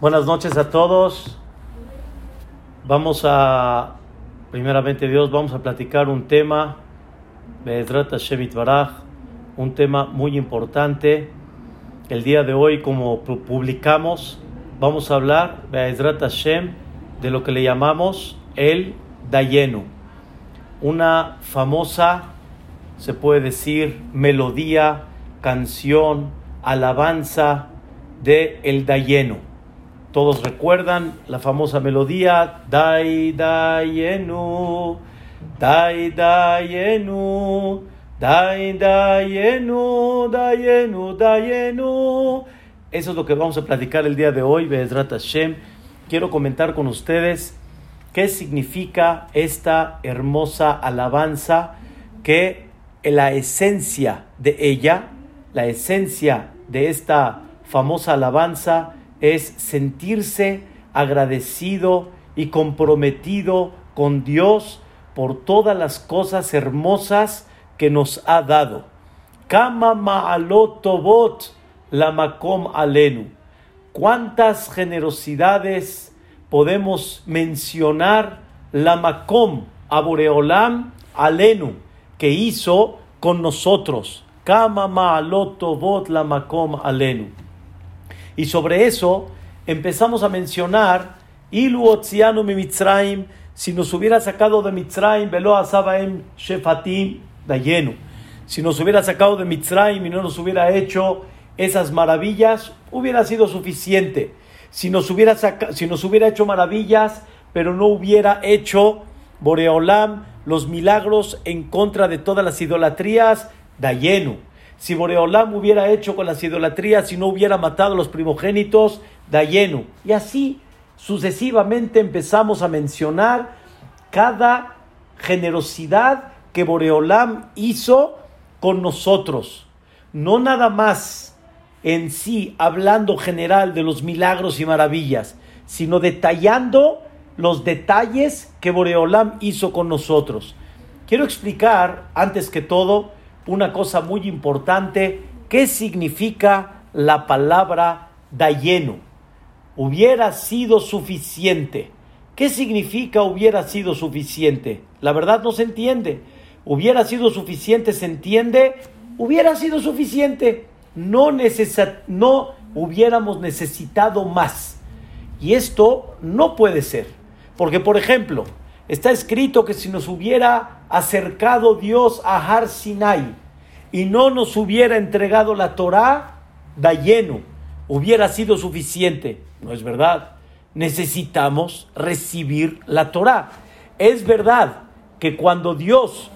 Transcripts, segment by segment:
Buenas noches a todos. Vamos a, primeramente Dios, vamos a platicar un tema, un tema muy importante. El día de hoy, como publicamos, vamos a hablar de lo que le llamamos el Dayenu, una famosa, se puede decir, melodía, canción, alabanza de el Dayenu todos recuerdan la famosa melodía Dai Dayenu, Dai Dayenu, Dai Dayenu, Dayenu, Dayenu. Eso es lo que vamos a platicar el día de hoy, Bezrat Hashem. Quiero comentar con ustedes qué significa esta hermosa alabanza que la esencia de ella, la esencia de esta famosa alabanza es sentirse agradecido y comprometido con Dios por todas las cosas hermosas que nos ha dado. Kama la makom alenu. ¿Cuántas generosidades podemos mencionar la makom aboreolam alenu que hizo con nosotros? Kama ma'alotobot la makom alenu. Y sobre eso empezamos a mencionar, Ilu Otzianu Mitzrayim, si nos hubiera sacado de Mitzrayim, Velo Asabaem Shefatim Dayenu. Si nos hubiera sacado de Mitzrayim y no nos hubiera hecho esas maravillas, hubiera sido suficiente. Si nos hubiera, si nos hubiera hecho maravillas, pero no hubiera hecho Boreolam los milagros en contra de todas las idolatrías, Dayenu si Boreolam hubiera hecho con las idolatrías, si no hubiera matado a los primogénitos, Dayenu. Y así sucesivamente empezamos a mencionar cada generosidad que Boreolam hizo con nosotros. No nada más en sí hablando general de los milagros y maravillas, sino detallando los detalles que Boreolam hizo con nosotros. Quiero explicar, antes que todo, una cosa muy importante, ¿qué significa la palabra dayenu? Hubiera sido suficiente. ¿Qué significa hubiera sido suficiente? La verdad no se entiende. Hubiera sido suficiente, se entiende. Hubiera sido suficiente. No, no hubiéramos necesitado más. Y esto no puede ser. Porque, por ejemplo, Está escrito que si nos hubiera acercado Dios a Har Sinai y no nos hubiera entregado la Torah, da lleno, hubiera sido suficiente. No es verdad. Necesitamos recibir la Torah. Es verdad que cuando Dios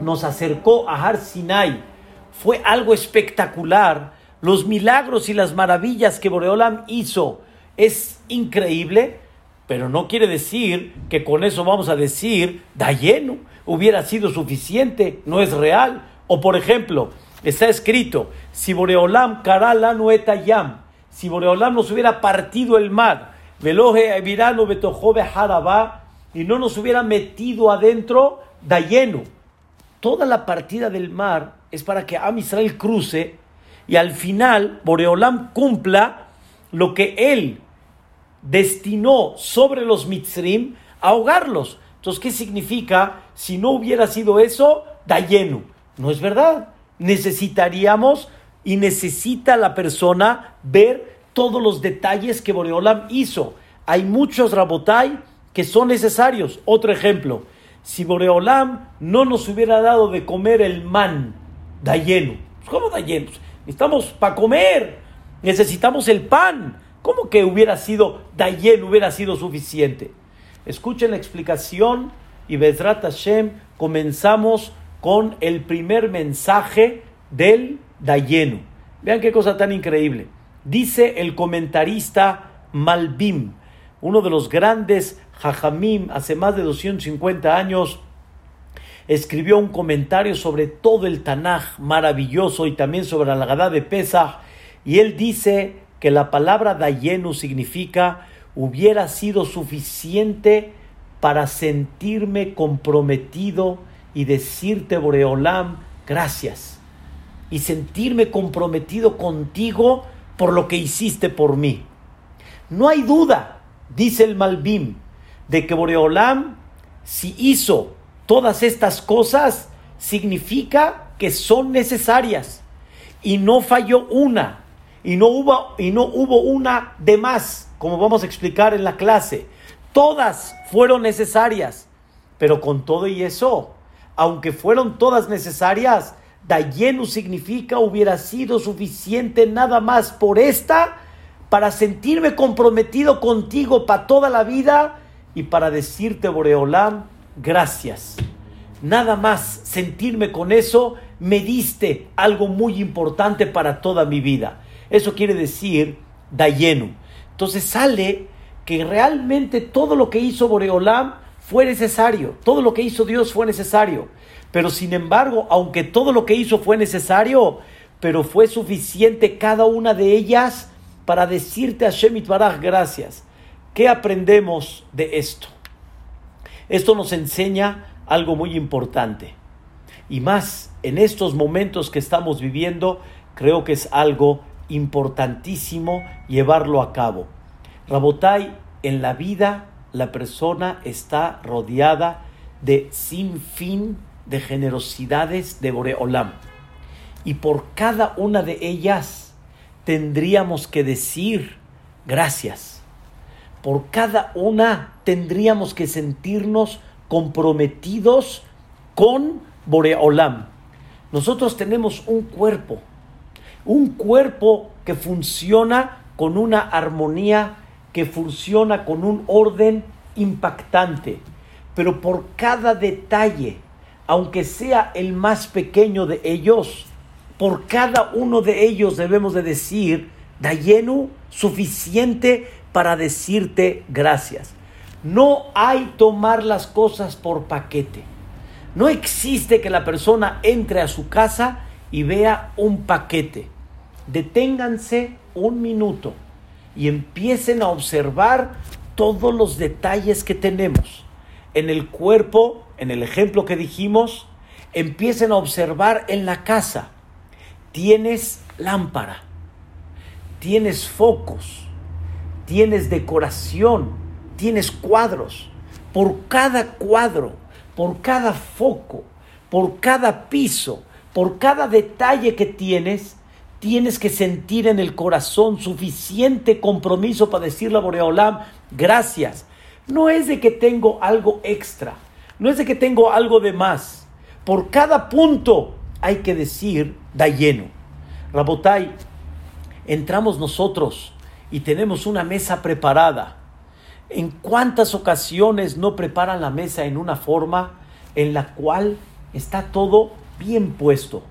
nos acercó a Har Sinai fue algo espectacular. Los milagros y las maravillas que Boreolam hizo es increíble pero no quiere decir que con eso vamos a decir, da lleno, hubiera sido suficiente, no es real. O por ejemplo, está escrito, si Boreolam karala yam, si Boreolam nos hubiera partido el mar, veloje virano betojobe harabá, y no nos hubiera metido adentro, da lleno. Toda la partida del mar es para que Am Israel cruce y al final Boreolam cumpla lo que él destinó sobre los mitzrim a ahogarlos. Entonces, ¿qué significa? Si no hubiera sido eso, dayenu. No es verdad. Necesitaríamos y necesita la persona ver todos los detalles que Boreolam hizo. Hay muchos rabotai que son necesarios. Otro ejemplo, si Boreolam no nos hubiera dado de comer el man, dayenu. ¿Cómo dayenu? Necesitamos para comer, necesitamos el pan. ¿Cómo que hubiera sido Dayen, hubiera sido suficiente? Escuchen la explicación y Bezrat Hashem comenzamos con el primer mensaje del Dayenu. Vean qué cosa tan increíble. Dice el comentarista Malbim, uno de los grandes Jajamim, hace más de 250 años, escribió un comentario sobre todo el Tanaj maravilloso y también sobre la Gadá de Pesach. Y él dice que la palabra dayenu significa hubiera sido suficiente para sentirme comprometido y decirte, Boreolam, gracias. Y sentirme comprometido contigo por lo que hiciste por mí. No hay duda, dice el Malbim, de que Boreolam, si hizo todas estas cosas, significa que son necesarias. Y no falló una. Y no hubo, y no hubo una de más, como vamos a explicar en la clase. Todas fueron necesarias. Pero con todo y eso, aunque fueron todas necesarias, Dayenu significa hubiera sido suficiente nada más por esta para sentirme comprometido contigo para toda la vida y para decirte, Boreolam, gracias. Nada más sentirme con eso, me diste algo muy importante para toda mi vida. Eso quiere decir Dayenu. Entonces sale que realmente todo lo que hizo Boreolam fue necesario, todo lo que hizo Dios fue necesario. Pero sin embargo, aunque todo lo que hizo fue necesario, pero fue suficiente cada una de ellas para decirte a Shemit Baraj gracias. ¿Qué aprendemos de esto? Esto nos enseña algo muy importante. Y más en estos momentos que estamos viviendo, creo que es algo importantísimo llevarlo a cabo. Rabotai, en la vida la persona está rodeada de sin fin de generosidades de Boreolam. Y por cada una de ellas tendríamos que decir gracias. Por cada una tendríamos que sentirnos comprometidos con Boreolam. Nosotros tenemos un cuerpo, un cuerpo que funciona con una armonía, que funciona con un orden impactante, pero por cada detalle aunque sea el más pequeño de ellos, por cada uno de ellos debemos de decir, Dayenu, suficiente para decirte gracias. No hay tomar las cosas por paquete. No existe que la persona entre a su casa y vea un paquete. Deténganse un minuto y empiecen a observar todos los detalles que tenemos en el cuerpo en el ejemplo que dijimos, empiecen a observar en la casa. Tienes lámpara, tienes focos, tienes decoración, tienes cuadros. Por cada cuadro, por cada foco, por cada piso, por cada detalle que tienes, tienes que sentir en el corazón suficiente compromiso para decirle a Boreolam, gracias. No es de que tengo algo extra no es de que tengo algo de más. Por cada punto hay que decir da lleno. Rabotai, entramos nosotros y tenemos una mesa preparada. ¿En cuántas ocasiones no preparan la mesa en una forma en la cual está todo bien puesto?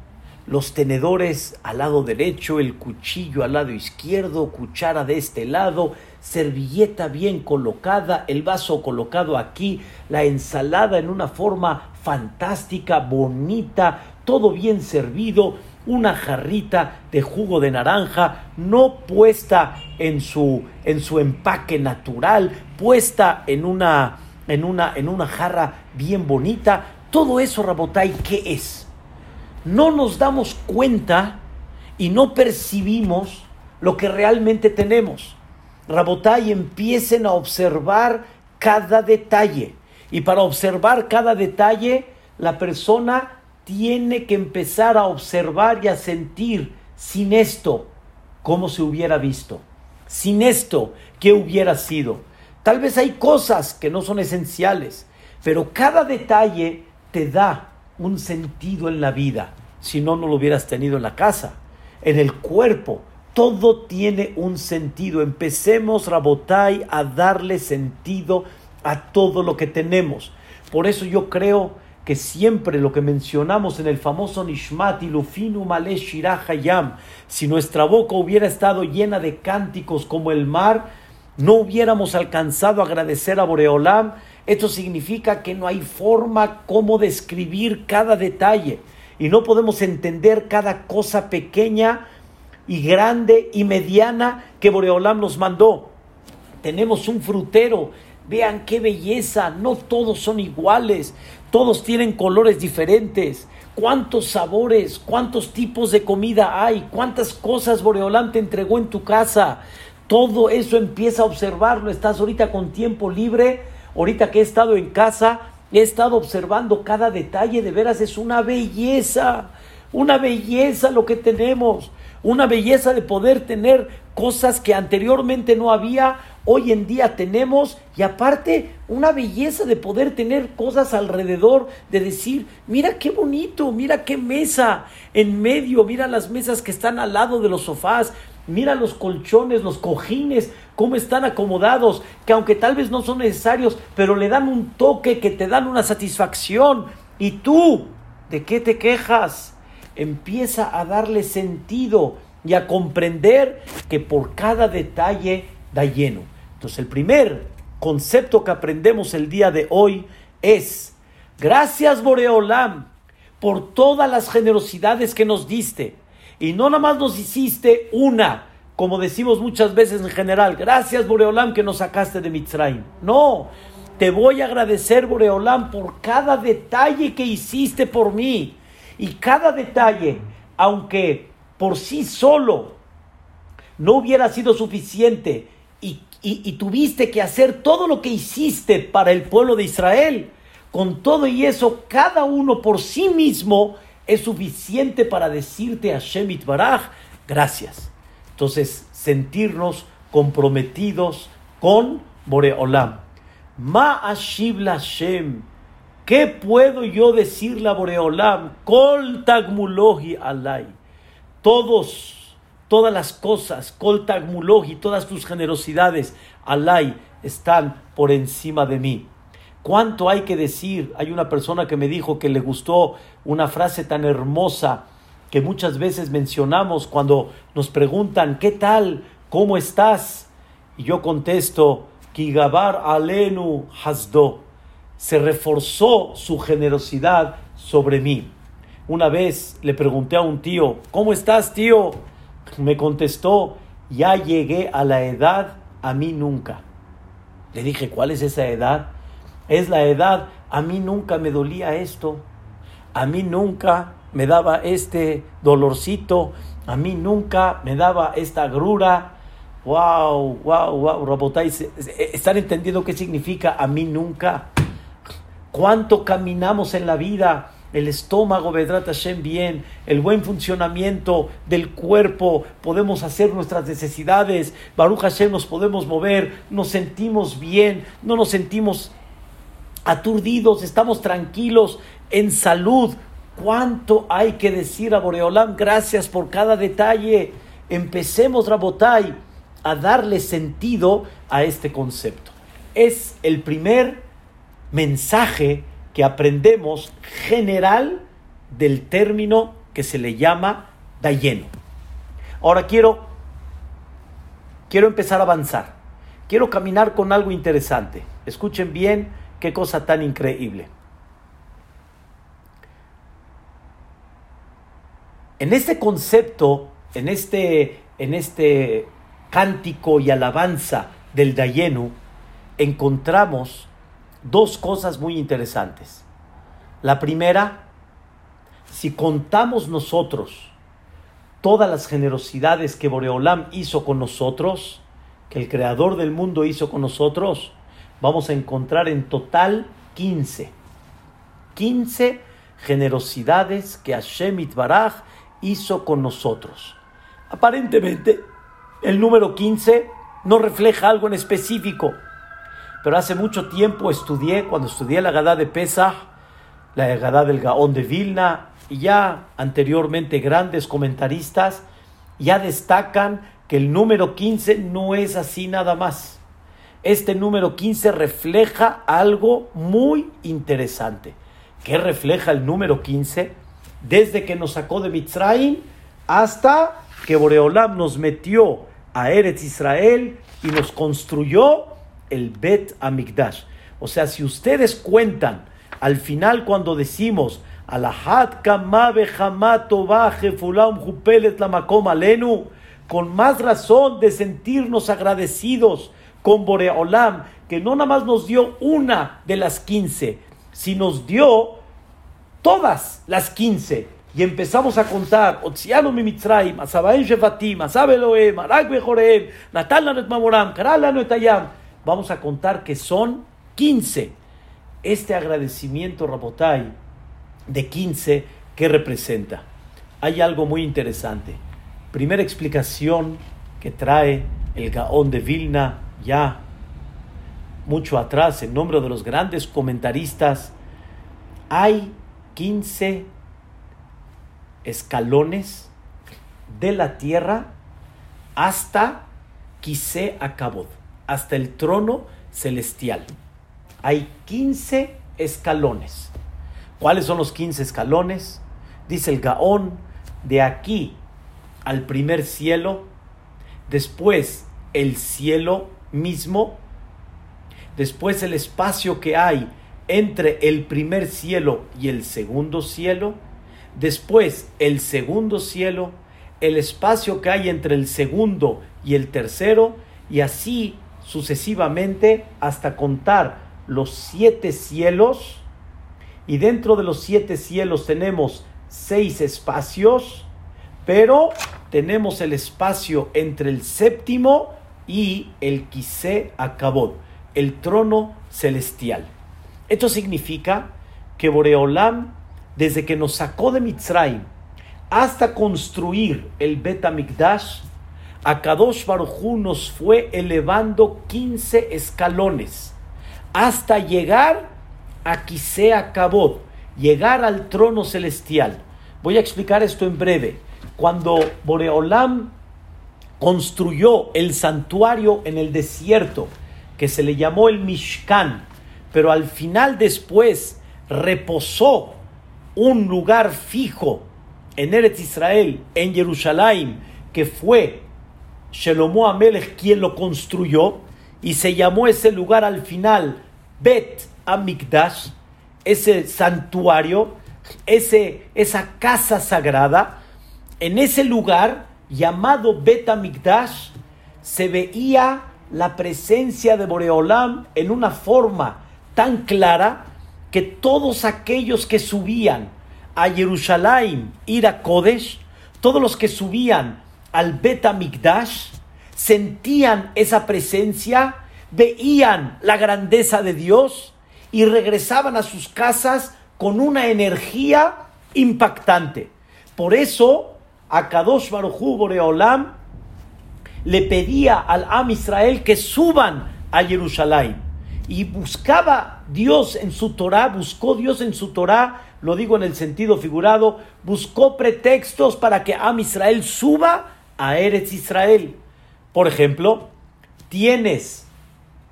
Los tenedores al lado derecho, el cuchillo al lado izquierdo, cuchara de este lado, servilleta bien colocada, el vaso colocado aquí, la ensalada en una forma fantástica, bonita, todo bien servido, una jarrita de jugo de naranja, no puesta en su, en su empaque natural, puesta en una, en, una, en una jarra bien bonita. Todo eso, Rabotay, ¿qué es? No nos damos cuenta y no percibimos lo que realmente tenemos. Rabotay, empiecen a observar cada detalle. Y para observar cada detalle, la persona tiene que empezar a observar y a sentir sin esto cómo se hubiera visto. Sin esto, ¿qué hubiera sido? Tal vez hay cosas que no son esenciales, pero cada detalle te da un sentido en la vida. Si no, no lo hubieras tenido en la casa, en el cuerpo, todo tiene un sentido. Empecemos, Rabotai, a darle sentido a todo lo que tenemos. Por eso yo creo que siempre lo que mencionamos en el famoso Nishmat Lufinu Male Hayam, si nuestra boca hubiera estado llena de cánticos como el mar, no hubiéramos alcanzado a agradecer a Boreolam. Esto significa que no hay forma como describir cada detalle y no podemos entender cada cosa pequeña y grande y mediana que Boreolam nos mandó. Tenemos un frutero, vean qué belleza, no todos son iguales, todos tienen colores diferentes. ¿Cuántos sabores, cuántos tipos de comida hay? ¿Cuántas cosas Boreolam te entregó en tu casa? todo eso empieza a observarlo. Estás ahorita con tiempo libre, ahorita que he estado en casa, he estado observando cada detalle, de veras es una belleza, una belleza lo que tenemos, una belleza de poder tener cosas que anteriormente no había, hoy en día tenemos y aparte una belleza de poder tener cosas alrededor, de decir, mira qué bonito, mira qué mesa en medio, mira las mesas que están al lado de los sofás, Mira los colchones, los cojines, cómo están acomodados, que aunque tal vez no son necesarios, pero le dan un toque, que te dan una satisfacción. Y tú, ¿de qué te quejas? Empieza a darle sentido y a comprender que por cada detalle da lleno. Entonces el primer concepto que aprendemos el día de hoy es, gracias Boreolam por todas las generosidades que nos diste y no nada más nos hiciste una, como decimos muchas veces en general, gracias Boreolam que nos sacaste de Mitzrayim. No, te voy a agradecer Boreolam por cada detalle que hiciste por mí. Y cada detalle, aunque por sí solo no hubiera sido suficiente y, y tuviste que hacer todo lo que hiciste para el pueblo de Israel, con todo y eso, cada uno por sí mismo es suficiente para decirte a Shemit Baraj, gracias. Entonces, sentirnos comprometidos con Boreolam. Ma Ashiv Shem. ¿Qué puedo yo decirle a Boreolam? Kol Tagmulohi Alay. Todos, todas las cosas, Kol Tagmulohi, todas tus generosidades, Alay, están por encima de mí. ¿Cuánto hay que decir? Hay una persona que me dijo que le gustó una frase tan hermosa que muchas veces mencionamos cuando nos preguntan, ¿qué tal? ¿Cómo estás? Y yo contesto, Kigabar Alenu Hasdo. Se reforzó su generosidad sobre mí. Una vez le pregunté a un tío, ¿cómo estás, tío? Me contestó, ya llegué a la edad a mí nunca. Le dije, ¿cuál es esa edad? Es la edad. A mí nunca me dolía esto. A mí nunca me daba este dolorcito. A mí nunca me daba esta grura. Wow, wow, wow, Robotay, ¿están entendiendo qué significa a mí nunca? ¿Cuánto caminamos en la vida? El estómago, Vedrat Hashem, bien, el buen funcionamiento del cuerpo, podemos hacer nuestras necesidades, Baruch Hashem, nos podemos mover, nos sentimos bien, no nos sentimos aturdidos, estamos tranquilos, en salud. ¿Cuánto hay que decir a Boreolam? Gracias por cada detalle. Empecemos, Rabotai, a darle sentido a este concepto. Es el primer mensaje que aprendemos general del término que se le llama Dayeno. Ahora quiero, quiero empezar a avanzar. Quiero caminar con algo interesante. Escuchen bien Qué cosa tan increíble. En este concepto, en este, en este cántico y alabanza del Dayenu, encontramos dos cosas muy interesantes. La primera, si contamos nosotros todas las generosidades que Boreolam hizo con nosotros, que el Creador del mundo hizo con nosotros, vamos a encontrar en total 15. 15 generosidades que Hashem Baraj hizo con nosotros. Aparentemente, el número 15 no refleja algo en específico, pero hace mucho tiempo estudié, cuando estudié la Gadá de Pesach, la Gadá del Gaón de Vilna, y ya anteriormente grandes comentaristas ya destacan que el número 15 no es así nada más este número 15 refleja algo muy interesante. ¿Qué refleja el número 15? Desde que nos sacó de Mitzrayim hasta que Boreolam nos metió a Eretz Israel y nos construyó el Bet Amigdash. O sea, si ustedes cuentan al final cuando decimos Alahat Kamabe Jupelet con más razón de sentirnos agradecidos con Boreolam, que no nada más nos dio una de las quince, sino nos dio todas las quince. y empezamos a contar, Otziano mi Mitzrayim, Asabaim Shefatim, Asab Bejoreem, Natal Lanet Mamoram, Karal Etayam. Vamos a contar que son 15. Este agradecimiento, Rabotai, de 15, ¿qué representa? Hay algo muy interesante. Primera explicación que trae el Gaón de Vilna, ya mucho atrás, en nombre de los grandes comentaristas, hay 15 escalones de la tierra hasta Quise Acabod, hasta el trono celestial. Hay 15 escalones. ¿Cuáles son los 15 escalones? Dice el Gaón, de aquí al primer cielo, después el cielo mismo, después el espacio que hay entre el primer cielo y el segundo cielo, después el segundo cielo, el espacio que hay entre el segundo y el tercero, y así sucesivamente hasta contar los siete cielos, y dentro de los siete cielos tenemos seis espacios, pero tenemos el espacio entre el séptimo y el Quise Acabod, el trono celestial. Esto significa que Boreolam desde que nos sacó de Mitzrayim hasta construir el Bet Amikdash, Akadosh Baruj nos fue elevando 15 escalones hasta llegar a Kisea Kabod, llegar al trono celestial. Voy a explicar esto en breve. Cuando Boreolam construyó el santuario en el desierto, que se le llamó el Mishkan, pero al final después reposó un lugar fijo en Eretz Israel, en Jerusalén, que fue Shelomo Amelech quien lo construyó, y se llamó ese lugar al final Bet Amikdash, ese santuario, ese, esa casa sagrada. En ese lugar llamado Bet Amikdash se veía la presencia de Boreolam en una forma tan clara que todos aquellos que subían a Jerusalén, ir a Kodesh, todos los que subían al Bet Amikdash, sentían esa presencia, veían la grandeza de Dios y regresaban a sus casas con una energía impactante. Por eso, a Kadosh Baruchu Boreolam le pedía al Am Israel que suban a Jerusalén y buscaba Dios en su Torah, buscó Dios en su Torah, lo digo en el sentido figurado, buscó pretextos para que Am Israel suba a Eretz Israel. Por ejemplo, tienes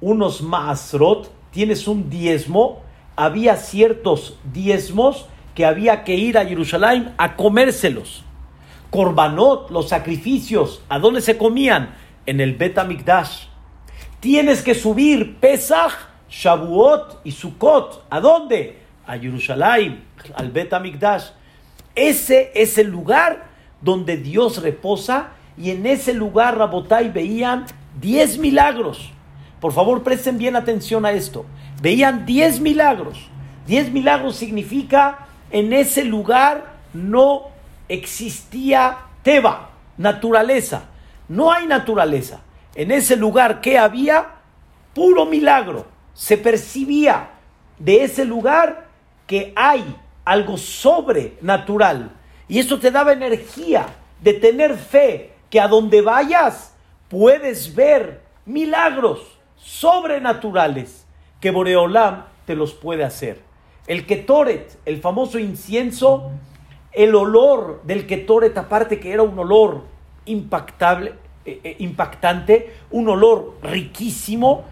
unos maasrot, tienes un diezmo, había ciertos diezmos que había que ir a Jerusalén a comérselos. Korbanot, los sacrificios, ¿a dónde se comían? En el Bet Amikdash. Tienes que subir Pesach Shavuot y Sukkot. ¿A dónde? A Jerusalén, al Bet Amikdash. Ese es el lugar donde Dios reposa y en ese lugar Rabotai veían 10 milagros. Por favor, presten bien atención a esto. Veían 10 milagros. 10 milagros significa en ese lugar no existía Teba, naturaleza. No hay naturaleza. En ese lugar que había puro milagro se percibía de ese lugar que hay algo sobrenatural. Y eso te daba energía de tener fe que a donde vayas puedes ver milagros sobrenaturales que Boreolam te los puede hacer. El Ketoret, el famoso incienso, el olor del Ketoret, aparte que era un olor impactable, eh, eh, impactante, un olor riquísimo,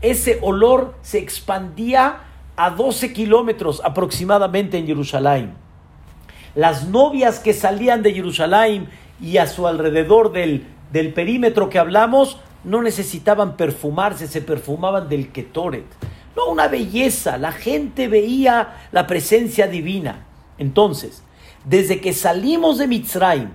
ese olor se expandía a 12 kilómetros aproximadamente en Jerusalén. Las novias que salían de Jerusalén y a su alrededor del, del perímetro que hablamos no necesitaban perfumarse, se perfumaban del Ketoret. No, una belleza, la gente veía la presencia divina. Entonces, desde que salimos de Mitzrayim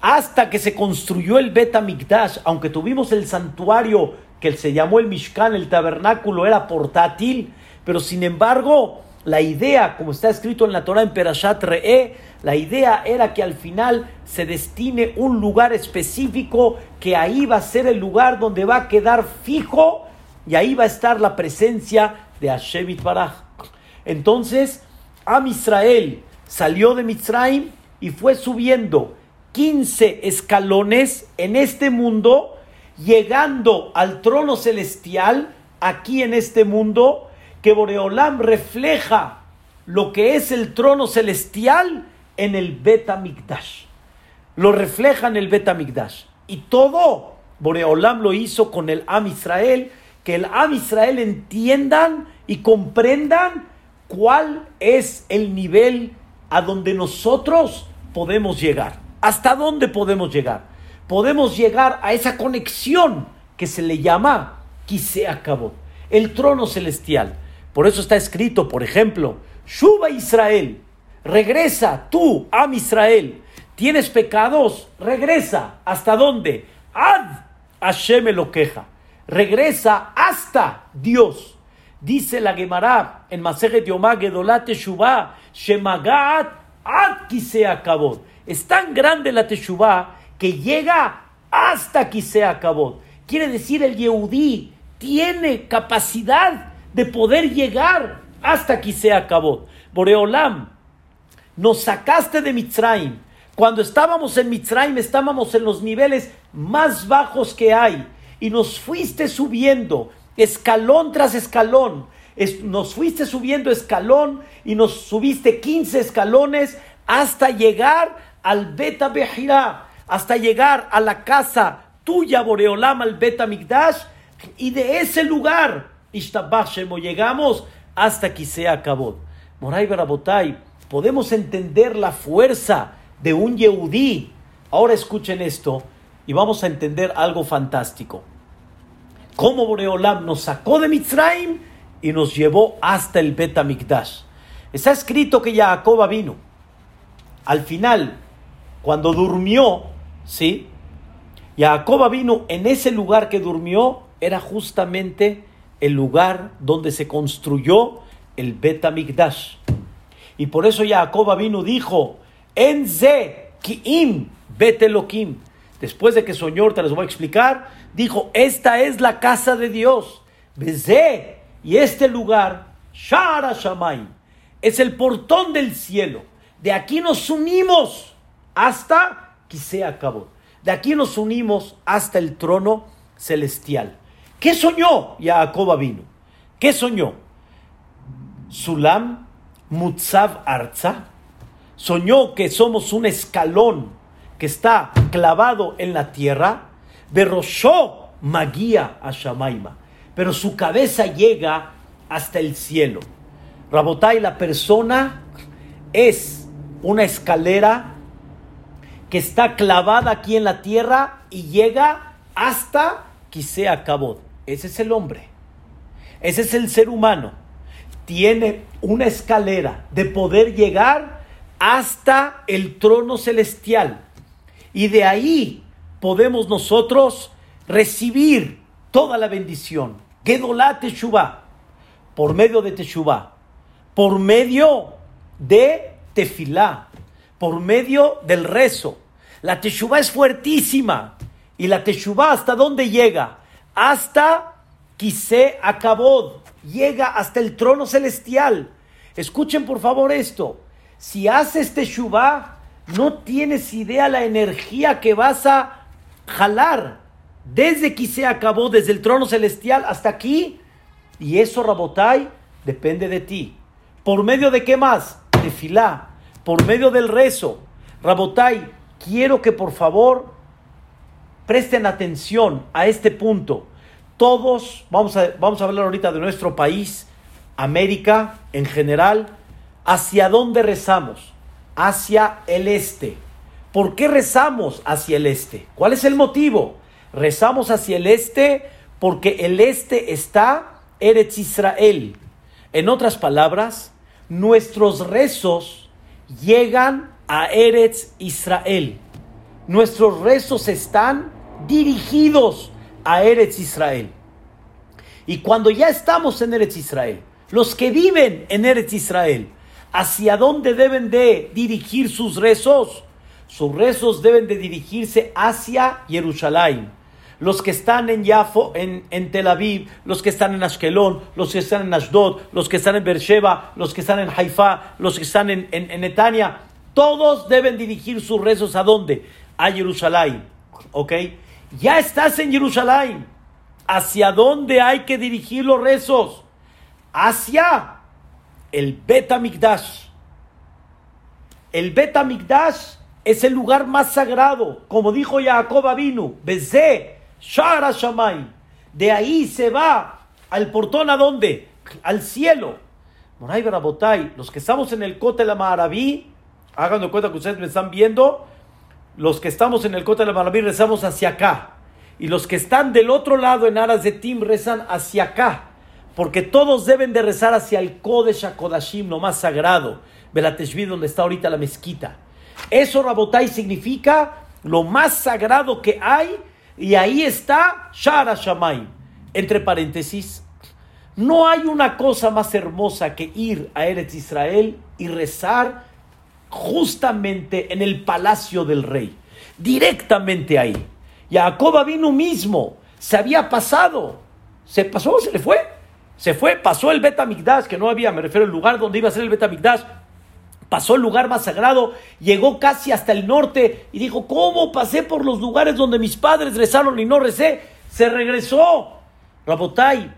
hasta que se construyó el Bet Mikdash, aunque tuvimos el santuario que se llamó el Mishkan, el tabernáculo era portátil, pero sin embargo la idea, como está escrito en la Torah en Perashat Re'e, la idea era que al final se destine un lugar específico, que ahí va a ser el lugar donde va a quedar fijo y ahí va a estar la presencia de Hashem Baraj. Entonces, Am Israel salió de Mitzrayim y fue subiendo 15 escalones en este mundo, llegando al trono celestial aquí en este mundo, que Boreolam refleja lo que es el trono celestial en el Betamigdash. Lo refleja en el Betamigdash. Y todo Boreolam lo hizo con el Am Israel, que el Am Israel entiendan y comprendan cuál es el nivel a donde nosotros podemos llegar. ¿Hasta dónde podemos llegar? Podemos llegar a esa conexión que se le llama se acabó, el trono celestial. Por eso está escrito, por ejemplo, Shuba Israel, regresa tú, Am Israel. ¿Tienes pecados? Regresa. ¿Hasta dónde? Ad Hashem lo queja. Regresa hasta Dios. Dice la Gemara en Masejet Yomá Gedolat Shubá, Shemagat Ad se acabó. Es tan grande la Teshuvah que llega hasta se acabó. Quiere decir el Yehudí tiene capacidad de poder llegar hasta se acabó. Boreolam, nos sacaste de Mitzrayim. Cuando estábamos en Mitzrayim estábamos en los niveles más bajos que hay y nos fuiste subiendo escalón tras escalón. nos fuiste subiendo escalón y nos subiste 15 escalones hasta llegar al Beta Bejirá, hasta llegar a la casa tuya, Boreolam, al Beta Migdash, y de ese lugar, Ishtabashemo, llegamos hasta se acabó. Moray Barabotay, podemos entender la fuerza de un Yehudí. Ahora escuchen esto y vamos a entender algo fantástico. Cómo Boreolam nos sacó de Mitzrayim y nos llevó hasta el Bet Mikdash. Está escrito que Jacob vino. Al final, cuando durmió, ¿sí? Jacob vino en ese lugar que durmió, era justamente el lugar donde se construyó el Bet Mikdash. Y por eso Jacob vino dijo, Enze kiim bet Elohim. Después de que soñó, te les voy a explicar, dijo, esta es la casa de Dios. Beze, y este lugar, Shara Shamayim, es el portón del cielo. De aquí nos unimos hasta que se acabó. De aquí nos unimos hasta el trono celestial. ¿Qué soñó Jacob vino? ¿Qué soñó? Sulam Mutzav Arza soñó que somos un escalón que está clavado en la tierra, Berroshó Magia a Shamaima, pero su cabeza llega hasta el cielo. Rabotai, la persona es una escalera que está clavada aquí en la tierra y llega hasta se acabó. Ese es el hombre. Ese es el ser humano tiene una escalera de poder llegar hasta el trono celestial. Y de ahí podemos nosotros recibir toda la bendición. Gedolá Teshuvah, por medio de Teshuvah, por medio de Tefilá, por medio del rezo. La Teshuvah es fuertísima. ¿Y la Teshuvah hasta dónde llega? Hasta Quise acabó llega hasta el trono celestial. Escuchen por favor esto. Si haces Teshuvah, no tienes idea la energía que vas a jalar desde que se acabó, desde el trono celestial hasta aquí. Y eso, Rabotai, depende de ti. ¿Por medio de qué más? De filá, por medio del rezo. Rabotai, quiero que por favor presten atención a este punto todos, vamos a, vamos a hablar ahorita de nuestro país, América en general, ¿hacia dónde rezamos? Hacia el este. ¿Por qué rezamos hacia el este? ¿Cuál es el motivo? Rezamos hacia el este porque el este está Eretz Israel. En otras palabras, nuestros rezos llegan a Eretz Israel. Nuestros rezos están dirigidos a Eretz Israel. Y cuando ya estamos en Eretz Israel, los que viven en Eretz Israel, ¿hacia dónde deben de dirigir sus rezos? Sus rezos deben de dirigirse hacia Jerusalén. Los que están en Yafo, en, Tel Aviv, los que están en Ashkelon, los que están en Ashdod, los que están en Beersheba, los que están en Haifa, los que están en, en, en Netania, todos deben dirigir sus rezos a dónde? A Jerusalén. ¿Ok? Ya estás en Jerusalén. ¿Hacia dónde hay que dirigir los rezos? Hacia el Bet Amikdash. El Bet Amikdash es el lugar más sagrado, como dijo Jacob Avinu, Bezé, Shara Shamay. De ahí se va al portón a dónde? Al cielo. Moray Barabotay, los que estamos en el Cote la Maraví, hagan de cuenta que ustedes me están viendo, los que estamos en el Cote la Maraví rezamos hacia acá. Y los que están del otro lado en Aras de Tim rezan hacia acá. Porque todos deben de rezar hacia el Kodesh HaKodashim, lo más sagrado. Belateshvi, donde está ahorita la mezquita. Eso, Rabotai, significa lo más sagrado que hay. Y ahí está Shara Shamay. Entre paréntesis, no hay una cosa más hermosa que ir a Eretz Israel y rezar justamente en el palacio del rey. Directamente ahí. Jacob vino mismo, se había pasado. ¿Se pasó? ¿Se le fue? Se fue, pasó el Betamigdash, que no había, me refiero al lugar donde iba a ser el Betamigdash. Pasó el lugar más sagrado, llegó casi hasta el norte y dijo, ¿cómo pasé por los lugares donde mis padres rezaron y no recé? Se regresó. Rabotai,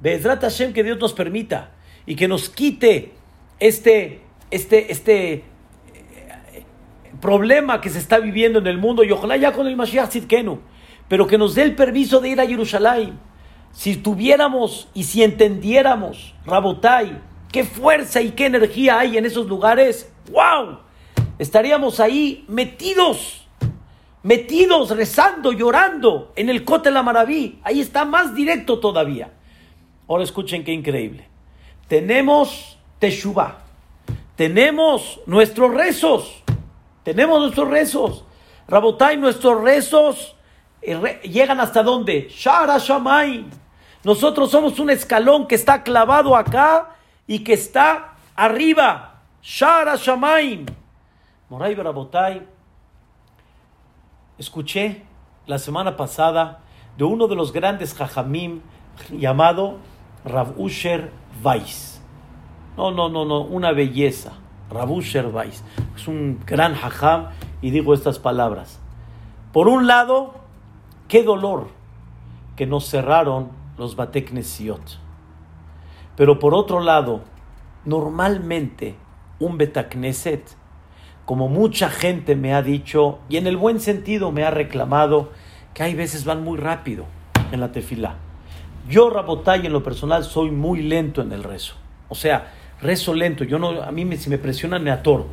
Bezrat Hashem, que Dios nos permita y que nos quite este, este, este eh, problema que se está viviendo en el mundo y ojalá ya con el Mashiach Tzidkenu, pero que nos dé el permiso de ir a Jerusalén. Si tuviéramos y si entendiéramos, Rabotai, qué fuerza y qué energía hay en esos lugares, ¡wow! Estaríamos ahí metidos, metidos, rezando, llorando en el Cote la Maraví. Ahí está más directo todavía. Ahora escuchen qué increíble. Tenemos Teshuvah, tenemos nuestros rezos, tenemos nuestros rezos. Rabotai, nuestros rezos eh, llegan hasta dónde? Shara Shamay. Nosotros somos un escalón que está clavado acá y que está arriba. Shara Shamaim. Moray Barabotay. Escuché la semana pasada de uno de los grandes jajamim llamado Rav Usher Weiss. No, no, no, no, una belleza. Rav Usher Weiss. Es un gran jajam y digo estas palabras. Por un lado, qué dolor que nos cerraron los Bateknesiot. Pero por otro lado, normalmente un Betakneset, como mucha gente me ha dicho, y en el buen sentido me ha reclamado, que hay veces van muy rápido en la tefila. Yo, Rabotay, en lo personal, soy muy lento en el rezo. O sea, rezo lento. Yo no, a mí me, si me presionan me atoro.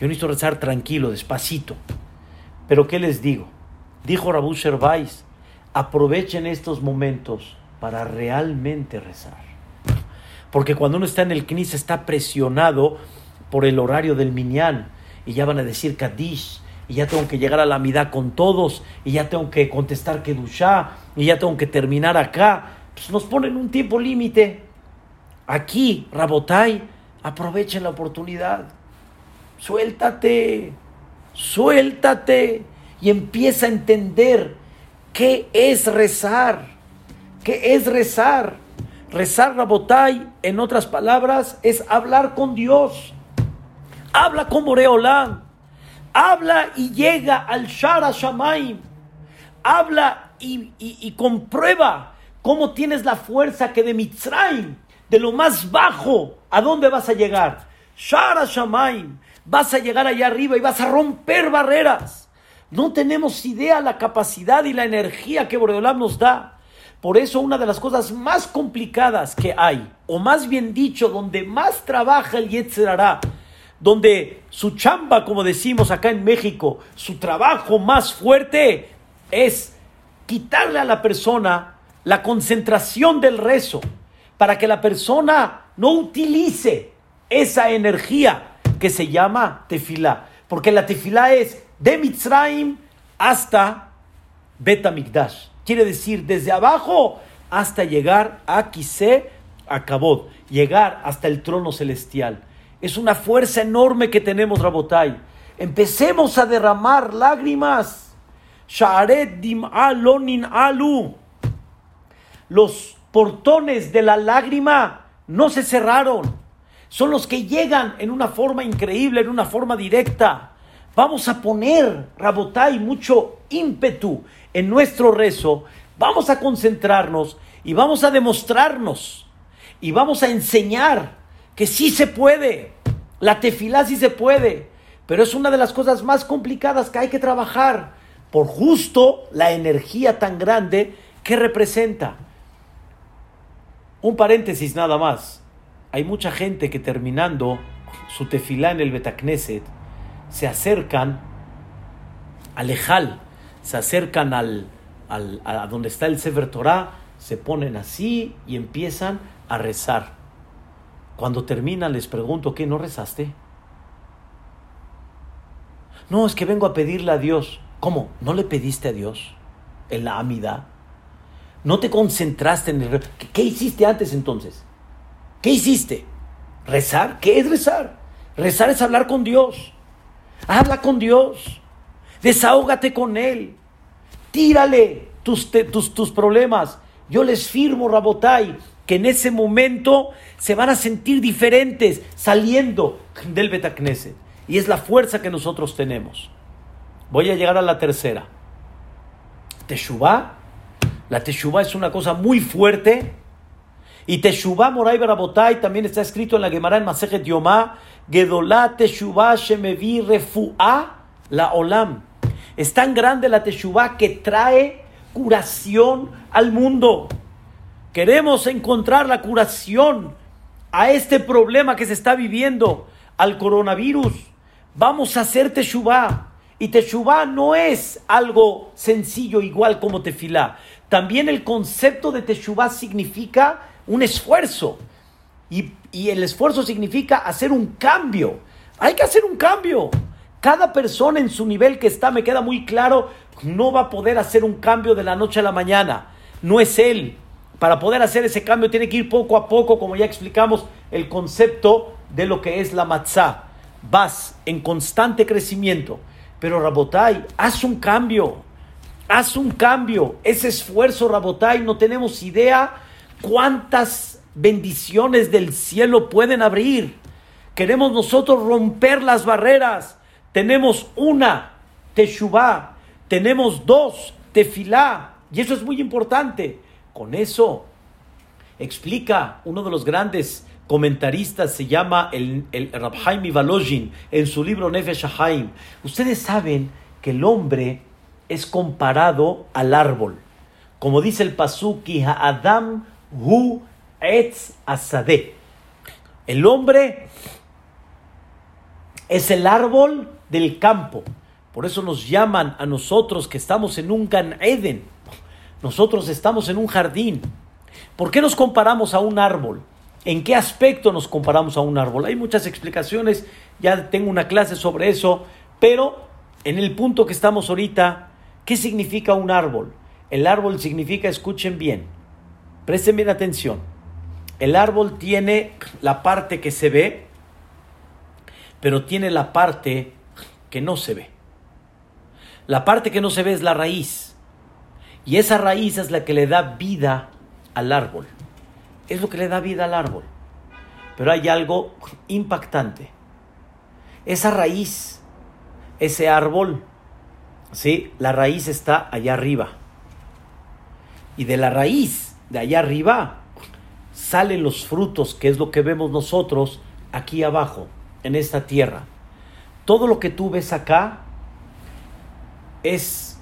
Yo necesito rezar tranquilo, despacito. Pero ¿qué les digo? Dijo Rabu Sherbais, aprovechen estos momentos para realmente rezar. Porque cuando uno está en el CNIS está presionado por el horario del Minyan y ya van a decir Kadish y ya tengo que llegar a la mitad con todos y ya tengo que contestar Kedushá y ya tengo que terminar acá. Pues nos ponen un tiempo límite. Aquí, Rabotai, aprovechen la oportunidad. Suéltate, suéltate y empieza a entender qué es rezar ¿Qué es rezar? Rezar Rabotai, en otras palabras, es hablar con Dios. Habla con Moreolán. Habla y llega al Shara Shamaim. Habla y, comprueba cómo tienes la fuerza que de Mitzrayim, de lo más bajo, ¿a dónde vas a llegar? Shara Shamaim. Vas a llegar allá arriba y vas a romper barreras. No tenemos idea la capacidad y la energía que Boreolam nos da. Por eso una de las cosas más complicadas que hay, o más bien dicho, donde más trabaja el Yetzerará, donde su chamba, como decimos acá en México, su trabajo más fuerte es quitarle a la persona la concentración del rezo, para que la persona no utilice esa energía que se llama tefilá, porque la tefilá es de Mitzrayim hasta Betamikdash. Quiere decir desde abajo hasta llegar a Kisé acabó, llegar hasta el trono celestial. Es una fuerza enorme que tenemos, Rabotai. Empecemos a derramar lágrimas. Alu. Los portones de la lágrima no se cerraron. Son los que llegan en una forma increíble, en una forma directa. Vamos a poner, Rabotai, mucho ímpetu en nuestro rezo. Vamos a concentrarnos y vamos a demostrarnos y vamos a enseñar que sí se puede. La tefilá sí se puede, pero es una de las cosas más complicadas que hay que trabajar por justo la energía tan grande que representa. Un paréntesis nada más. Hay mucha gente que terminando su tefilá en el Betacneset se acercan al Ejal, se acercan al, al, a donde está el Sefer Torah, se ponen así y empiezan a rezar. Cuando terminan les pregunto, ¿qué no rezaste? No, es que vengo a pedirle a Dios. ¿Cómo? ¿No le pediste a Dios en la amida? ¿No te concentraste en el... ¿Qué hiciste antes entonces? ¿Qué hiciste? ¿Rezar? ¿Qué es rezar? Rezar es hablar con Dios. Habla con Dios. Desahógate con Él. Tírale tus, tus, tus problemas. Yo les firmo, Rabotai, que en ese momento se van a sentir diferentes saliendo del Betacneset. Y es la fuerza que nosotros tenemos. Voy a llegar a la tercera. Teshuvah. La Teshuvah es una cosa muy fuerte. Y Teshuvah Moray Barabotay también está escrito en la Gemara en Masejet Yomá. Gedolá Teshuvah Shemevi Refuá la Olam. Es tan grande la Teshuvah que trae curación al mundo. Queremos encontrar la curación a este problema que se está viviendo, al coronavirus. Vamos a hacer Teshuvah. Y Teshuvah no es algo sencillo igual como tefilá. También el concepto de Teshuvah significa un esfuerzo. Y, y, el esfuerzo significa hacer un cambio. Hay que hacer un cambio. Cada persona en su nivel que está, me queda muy claro, no va a poder hacer un cambio de la noche a la mañana. No es él. Para poder hacer ese cambio tiene que ir poco a poco, como ya explicamos, el concepto de lo que es la matzah. Vas en constante crecimiento. Pero Rabotai, haz un cambio. Haz un cambio. Ese esfuerzo, Rabotai, no tenemos idea cuántas bendiciones del cielo pueden abrir. Queremos nosotros romper las barreras. Tenemos una, Teshuvah. Tenemos dos, Tefilá. Y eso es muy importante. Con eso explica uno de los grandes comentaristas, se llama el, el Rabhaim Ivalojin, en su libro Nefesh Haim. Ustedes saben que el hombre es comparado al árbol. Como dice el Pasuki, Adam hu etz asade. El hombre es el árbol del campo. Por eso nos llaman a nosotros que estamos en un Gan Eden nosotros estamos en un jardín. ¿Por qué nos comparamos a un árbol? ¿En qué aspecto nos comparamos a un árbol? Hay muchas explicaciones, ya tengo una clase sobre eso, pero en el punto que estamos ahorita, ¿qué significa un árbol? El árbol significa, escuchen bien, presten bien atención. El árbol tiene la parte que se ve, pero tiene la parte que no se ve. La parte que no se ve es la raíz. Y esa raíz es la que le da vida al árbol. Es lo que le da vida al árbol. Pero hay algo impactante. Esa raíz, ese árbol, ¿sí? La raíz está allá arriba. Y de la raíz, de allá arriba, salen los frutos, que es lo que vemos nosotros aquí abajo, en esta tierra. Todo lo que tú ves acá es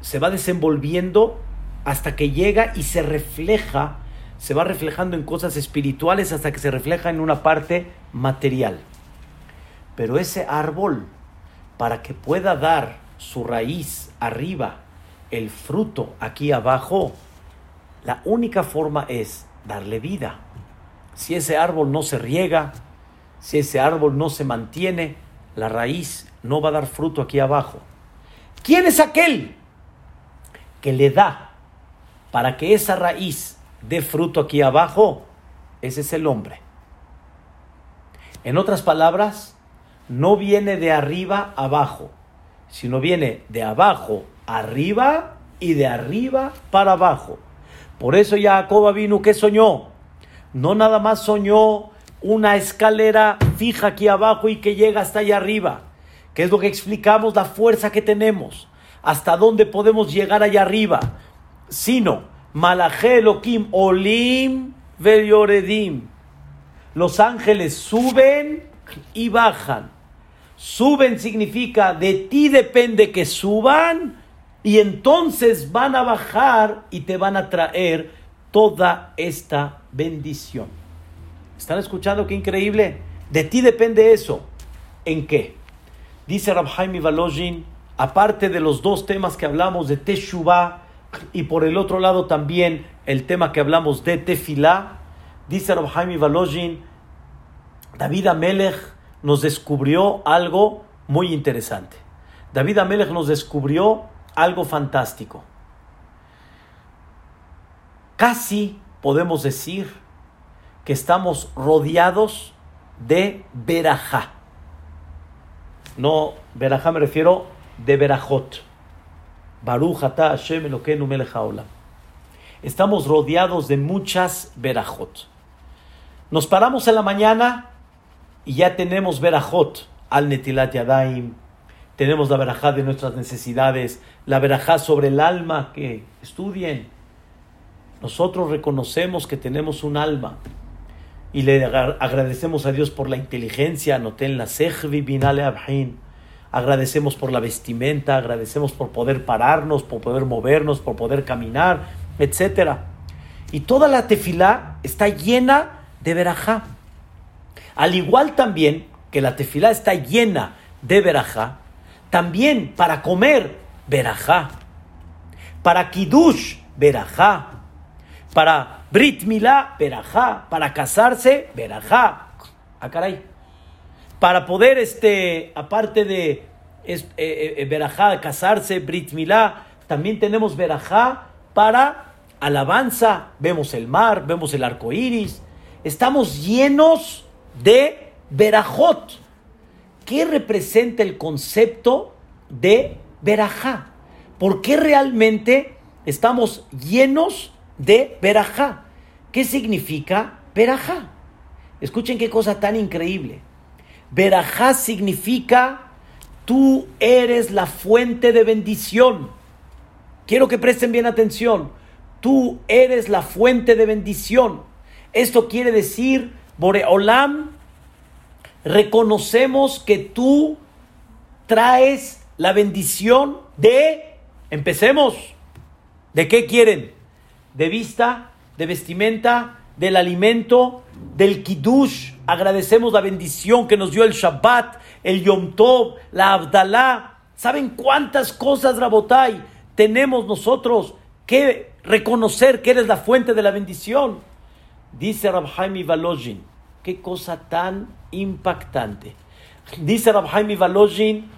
se va desenvolviendo hasta que llega y se refleja, se va reflejando en cosas espirituales hasta que se refleja en una parte material. Pero ese árbol, para que pueda dar su raíz arriba, el fruto aquí abajo, la única forma es darle vida. Si ese árbol no se riega, si ese árbol no se mantiene, la raíz no va a dar fruto aquí abajo. ¿Quién es aquel que le da para que esa raíz dé fruto aquí abajo, ese es el hombre. En otras palabras, no viene de arriba abajo, sino viene de abajo arriba y de arriba para abajo. Por eso Jacob vino que soñó. No nada más soñó una escalera fija aquí abajo y que llega hasta allá arriba, que es lo que explicamos, la fuerza que tenemos, hasta dónde podemos llegar allá arriba, sino Malaje Elohim Olim Velioredim. Los ángeles suben y bajan. Suben significa de ti depende que suban y entonces van a bajar y te van a traer toda esta bendición. ¿Están escuchando qué increíble? De ti depende eso. ¿En qué? Dice Rabhaim Valojin, aparte de los dos temas que hablamos de Teshuvah y por el otro lado también el tema que hablamos de Tefilá, dice Rabhaim Valojin, David Amelech nos descubrió algo muy interesante. David Amelech nos descubrió algo fantástico. Casi podemos decir que estamos rodeados de verajá. No, verajá me refiero de verajot. Baruch Hashem Elokeinu Estamos rodeados de muchas verajot. Nos paramos en la mañana y ya tenemos verajot al netilat yadaim, tenemos la verajá de nuestras necesidades, la verajá sobre el alma que estudien. Nosotros reconocemos que tenemos un alma y le agradecemos a Dios por la inteligencia, noten la sejvi binale abhin. Agradecemos por la vestimenta, agradecemos por poder pararnos, por poder movernos, por poder caminar, etc. Y toda la tefilá está llena de verajá. Al igual también que la tefilá está llena de verajá, también para comer, verajá. Para kiddush, verajá. Para brit milá, verajá. Para casarse, verajá. Ah, caray. Para poder, este, aparte de es, eh, eh, verajá, casarse, brit milá, también tenemos verajá para alabanza. Vemos el mar, vemos el arco iris. Estamos llenos de verajot. ¿Qué representa el concepto de verajá? ¿Por qué realmente estamos llenos de verajá? ¿Qué significa verajá? Escuchen qué cosa tan increíble. Verajá significa tú eres la fuente de bendición. Quiero que presten bien atención. Tú eres la fuente de bendición. Esto quiere decir, Boreolam reconocemos que tú traes la bendición de, empecemos, ¿de qué quieren? De vista, de vestimenta, del alimento, del kiddush. Agradecemos la bendición que nos dio el Shabbat, el Yom Tov, la Abdalá. ¿Saben cuántas cosas, Rabotai, tenemos nosotros que reconocer que eres la fuente de la bendición? Dice Rabhaimi Valojin, qué cosa tan impactante. Dice Rabhaimi Valojin,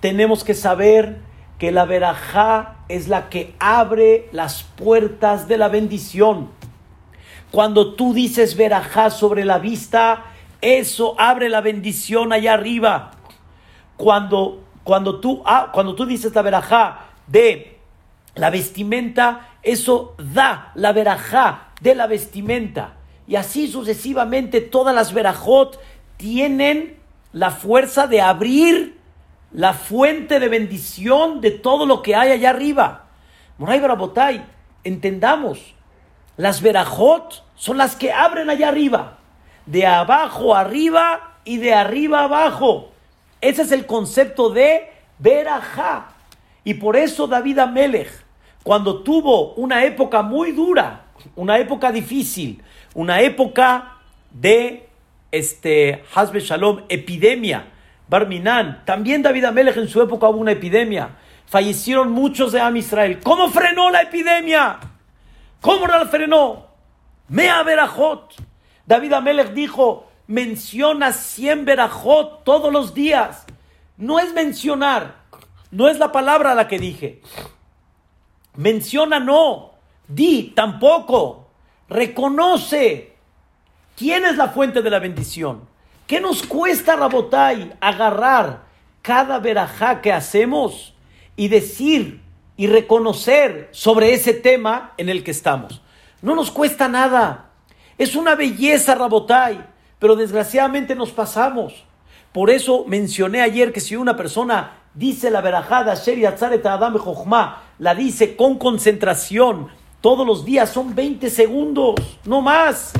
tenemos que saber que la verajá es la que abre las puertas de la bendición. Cuando tú dices verajá sobre la vista, eso abre la bendición allá arriba. Cuando, cuando, tú, ah, cuando tú dices la verajá de la vestimenta, eso da la verajá de la vestimenta. Y así sucesivamente todas las verajot tienen la fuerza de abrir la fuente de bendición de todo lo que hay allá arriba. Moray Barabotay, entendamos, las verajot son las que abren allá arriba, de abajo arriba y de arriba abajo. Ese es el concepto de verajá. Y por eso David Amelech, cuando tuvo una época muy dura, una época difícil, una época de este Shalom, epidemia. Barminan, también David Amelech en su época hubo una epidemia. Fallecieron muchos de Am Israel. ¿Cómo frenó la epidemia? ¿Cómo la frenó? Mea Berajot. David Amelech dijo, menciona 100 Berajot todos los días. No es mencionar, no es la palabra la que dije. Menciona no, di tampoco. reconoce quién es la fuente de la bendición. ¿Qué nos cuesta, Rabotai, agarrar cada verajá que hacemos y decir y reconocer sobre ese tema en el que estamos? No nos cuesta nada. Es una belleza, Rabotai, pero desgraciadamente nos pasamos. Por eso mencioné ayer que si una persona dice la verajada, Adam la dice con concentración, todos los días son 20 segundos, no más.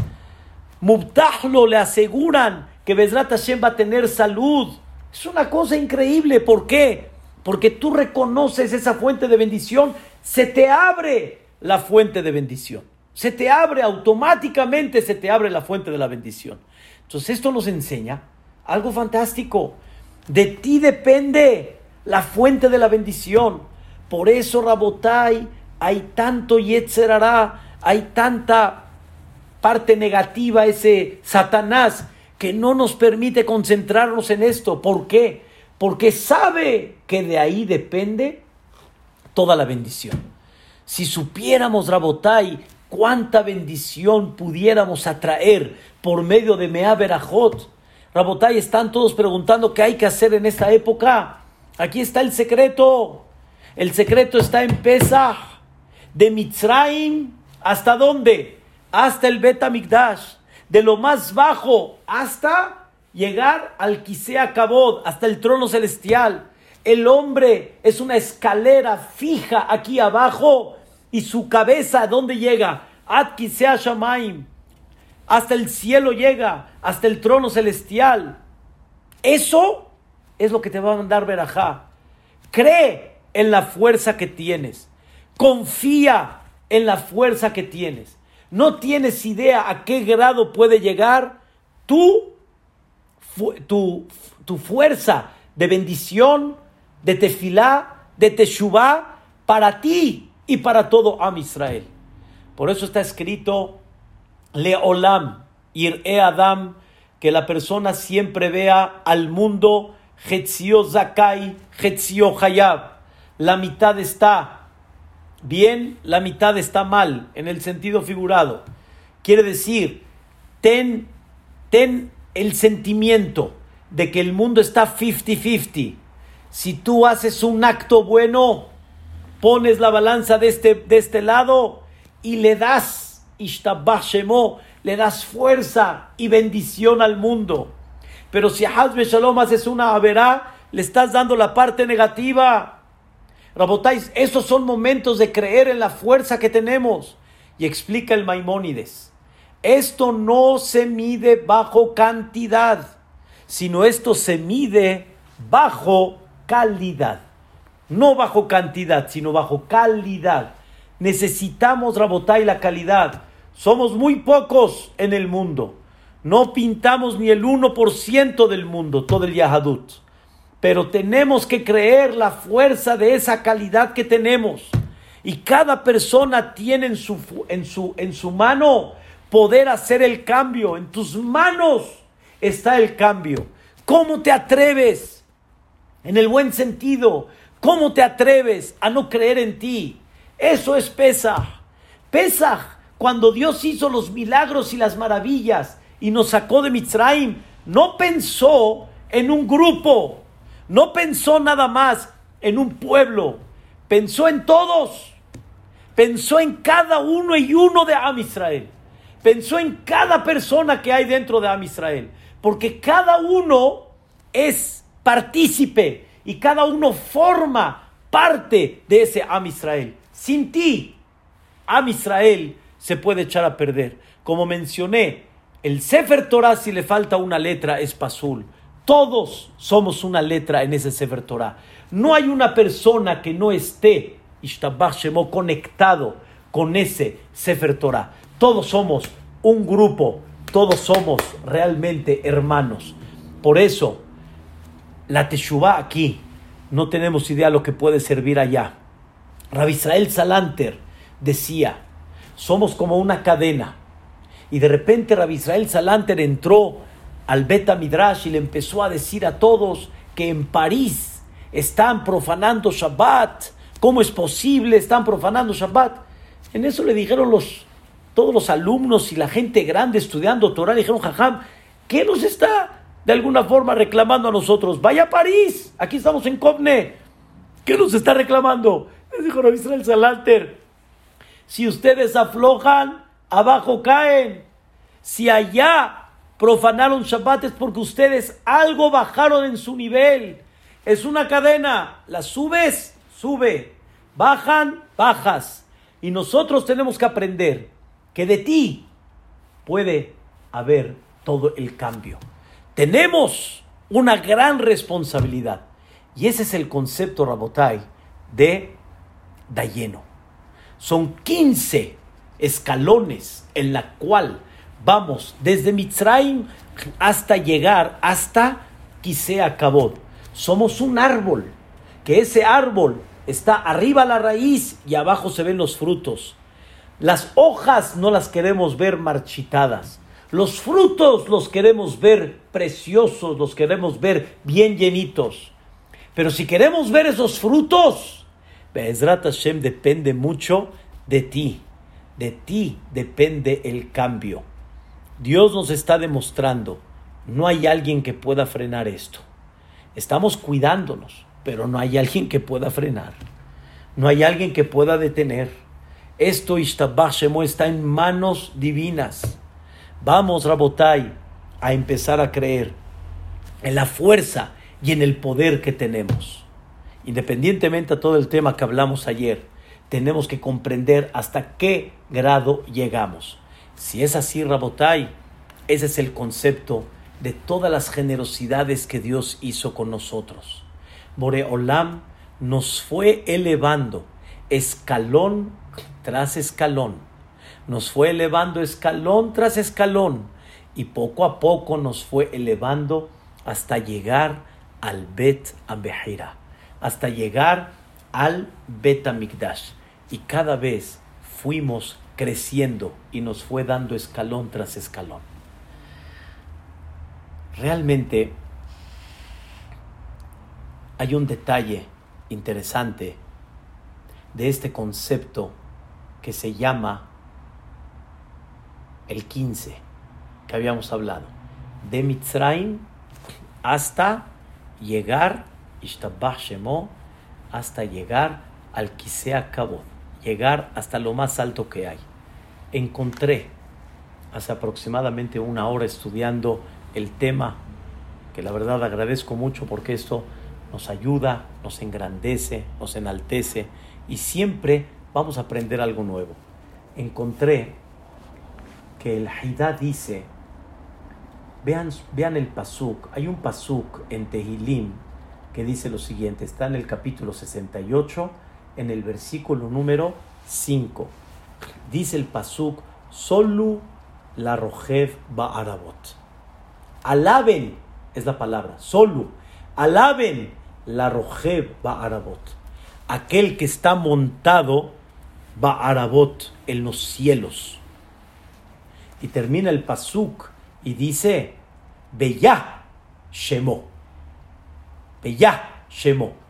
Mubtahlo le aseguran que Bezrat Hashem va a tener salud. Es una cosa increíble. ¿Por qué? Porque tú reconoces esa fuente de bendición, se te abre la fuente de bendición. Se te abre automáticamente, se te abre la fuente de la bendición. Entonces esto nos enseña algo fantástico. De ti depende la fuente de la bendición. Por eso, Rabotai, hay tanto Yetzerará, hay tanta parte negativa, ese Satanás, que no nos permite concentrarnos en esto. ¿Por qué? Porque sabe que de ahí depende toda la bendición. Si supiéramos, Rabotai, cuánta bendición pudiéramos atraer por medio de Mea Berajot. Rabotai, están todos preguntando qué hay que hacer en esta época. Aquí está el secreto. El secreto está en Pesach. De Mitzrayim, ¿hasta dónde? Hasta el Bet De lo más bajo hasta llegar al Kisea Kabod, hasta el trono celestial. El hombre es una escalera fija aquí abajo y su cabeza, ¿dónde llega? Ad Kisea Shamaim. Hasta el cielo llega, hasta el trono celestial. Eso es lo que te va a mandar Berajá. Cree en la fuerza que tienes. Confía en la fuerza que tienes. No tienes idea a qué grado puede llegar tu, tu, tu fuerza de bendición, de tefilá, de teshuvá para ti y para todo Am Israel. Por eso está escrito Leolam, Ir-e Adam, que la persona siempre vea al mundo Hetzio Zakai, Hetzio Hayab. La mitad está bien, la mitad está mal, en el sentido figurado. Quiere decir, ten, ten el sentimiento de que el mundo está 50-50. Si tú haces un acto bueno, pones la balanza de este, de este lado y le das, le das fuerza y bendición al mundo. Pero si Hazbe Shalom haces una verá, le estás dando la parte negativa. Rabotais, esos son momentos de creer en la fuerza que tenemos. Y explica el Maimónides. Esto no se mide bajo cantidad, sino esto se mide bajo calidad. No bajo cantidad, sino bajo calidad. Necesitamos, Rabotai, la calidad. Somos muy pocos en el mundo. No pintamos ni el 1% del mundo, todo el Yahadut. Pero tenemos que creer la fuerza de esa calidad que tenemos. Y cada persona tiene en su, en su, en su mano poder hacer el cambio. En tus manos está el cambio. ¿Cómo te atreves? En el buen sentido. ¿Cómo te atreves a no creer en ti? Eso es Pesach. Pesach, cuando Dios hizo los milagros y las maravillas y nos sacó de Mitzrayim, no pensó en un grupo, no pensó nada más en un pueblo, pensó en todos, pensó en cada uno y uno de Am Israel, pensó en cada persona que hay dentro de Am Israel, porque cada uno es partícipe y cada uno forma parte de ese Am Israel. Sin ti, Am Israel se puede echar a perder. Como mencioné, el Sefer Torah, si le falta una letra, es Pasul. Todos somos una letra en ese Sefer Torah. No hay una persona que no esté, Shemo, conectado con ese Sefer Torah. Todos somos un grupo, todos somos realmente hermanos. Por eso, la Teshuvah aquí, no tenemos idea de lo que puede servir allá. Rabbi Israel Salanter decía, somos como una cadena y de repente Rabbi Israel Salanter entró al Beta Midrash y le empezó a decir a todos que en París están profanando Shabbat. ¿Cómo es posible? Están profanando Shabbat. En eso le dijeron los, todos los alumnos y la gente grande estudiando Torah dijeron, Jajam, ¿qué nos está de alguna forma reclamando a nosotros? Vaya a París, aquí estamos en Covne. ¿Qué nos está reclamando? Les dijo Israel Salalter, si ustedes aflojan, abajo caen. Si allá profanaron Shabbat porque ustedes algo bajaron en su nivel. Es una cadena, la subes, sube, bajan, bajas. Y nosotros tenemos que aprender que de ti puede haber todo el cambio. Tenemos una gran responsabilidad. Y ese es el concepto, Rabotai, de Dayeno. Son 15 escalones en la cual vamos desde Mitzrayim hasta llegar hasta Kisea Kabod. Somos un árbol, que ese árbol está arriba la raíz y abajo se ven los frutos. Las hojas no las queremos ver marchitadas. Los frutos los queremos ver preciosos, los queremos ver bien llenitos. Pero si queremos ver esos frutos, Be'ezrat Hashem depende mucho de ti. De ti depende el cambio. Dios nos está demostrando, no hay alguien que pueda frenar esto. Estamos cuidándonos, pero no hay alguien que pueda frenar. No hay alguien que pueda detener. Esto Ishtabashemo está en manos divinas. Vamos, Rabotai, a empezar a creer en la fuerza y en el poder que tenemos. Independientemente a todo el tema que hablamos ayer, tenemos que comprender hasta qué grado llegamos. Si es así, Rabotai, ese es el concepto de todas las generosidades que Dios hizo con nosotros. Boreolam nos fue elevando escalón tras escalón. Nos fue elevando escalón tras escalón y poco a poco nos fue elevando hasta llegar al Bet Abehira, hasta llegar al Bet Amigdash. Y cada vez fuimos creciendo y nos fue dando escalón tras escalón. Realmente hay un detalle interesante de este concepto que se llama el 15 que habíamos hablado de Mitzrayim hasta llegar Shemo hasta llegar al Kisea Kabod llegar hasta lo más alto que hay encontré hace aproximadamente una hora estudiando el tema que la verdad agradezco mucho porque esto nos ayuda, nos engrandece, nos enaltece y siempre vamos a aprender algo nuevo. Encontré que el Haidá dice, vean, vean el pasuk, hay un pasuk en Tehilim que dice lo siguiente, está en el capítulo 68, en el versículo número 5. Dice el pasuk, solu la rojev ba'arabot. Alaben es la palabra, solu. Alaben la Rojeb Ba'arabot, aquel que está montado Ba'arabot en los cielos. Y termina el pasuk y dice, Beyah Shemo. Beyah Shemo.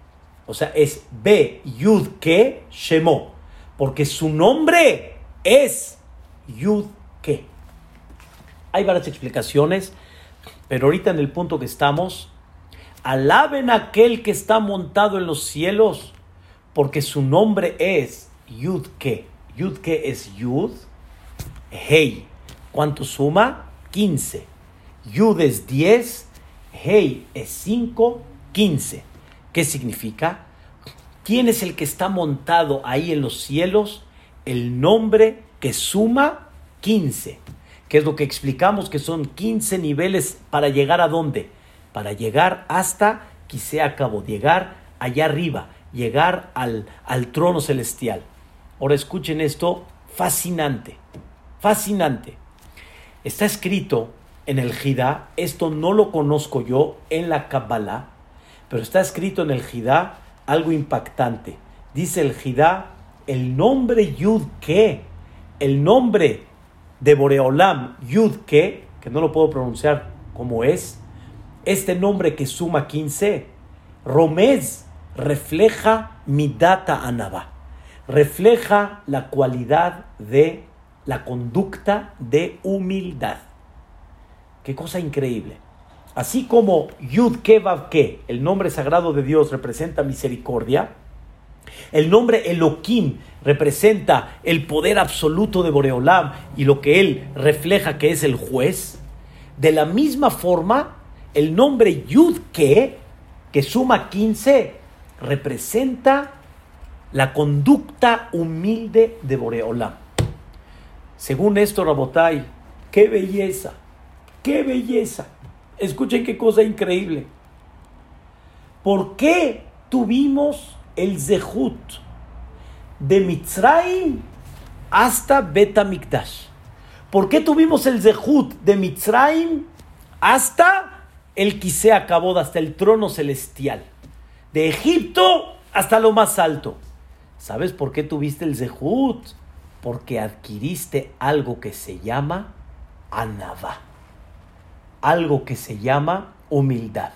O sea, es Be Yud Ke Shemo. Porque su nombre es Yud Ke. Hay varias explicaciones, pero ahorita en el punto que estamos, Alaben a aquel que está montado en los cielos, porque su nombre es Yudke. Yudke es Yud, Hey. ¿Cuánto suma? 15. Yud es 10, Hey es 5, 15. ¿Qué significa? ¿Quién es el que está montado ahí en los cielos? El nombre que suma 15, que es lo que explicamos que son 15 niveles para llegar a dónde? para llegar hasta quise acabó, llegar allá arriba, llegar al, al trono celestial. Ahora escuchen esto, fascinante, fascinante. Está escrito en el Jidá, esto no lo conozco yo en la Kabbalah, pero está escrito en el Jidá algo impactante. Dice el Jidá, el nombre Yud que, el nombre de Boreolam Yud que, que no lo puedo pronunciar como es, este nombre que suma 15, Romez, refleja mi data anaba, refleja la cualidad de la conducta de humildad. Qué cosa increíble. Así como Yud Kevav Ke, el nombre sagrado de Dios, representa misericordia, el nombre Elohim representa el poder absoluto de Boreolam y lo que él refleja que es el juez. De la misma forma, el nombre Yud Ke, que suma 15, representa la conducta humilde de Boreolam. Según esto, Rabotai, qué belleza, qué belleza. Escuchen qué cosa increíble. ¿Por qué tuvimos el Zehut de Mitzrayim hasta Betamikdash? ¿Por qué tuvimos el Zehut de Mitzrayim hasta el Kisea hasta el trono celestial? De Egipto hasta lo más alto. ¿Sabes por qué tuviste el Zehut? Porque adquiriste algo que se llama Anavá. Algo que se llama humildad.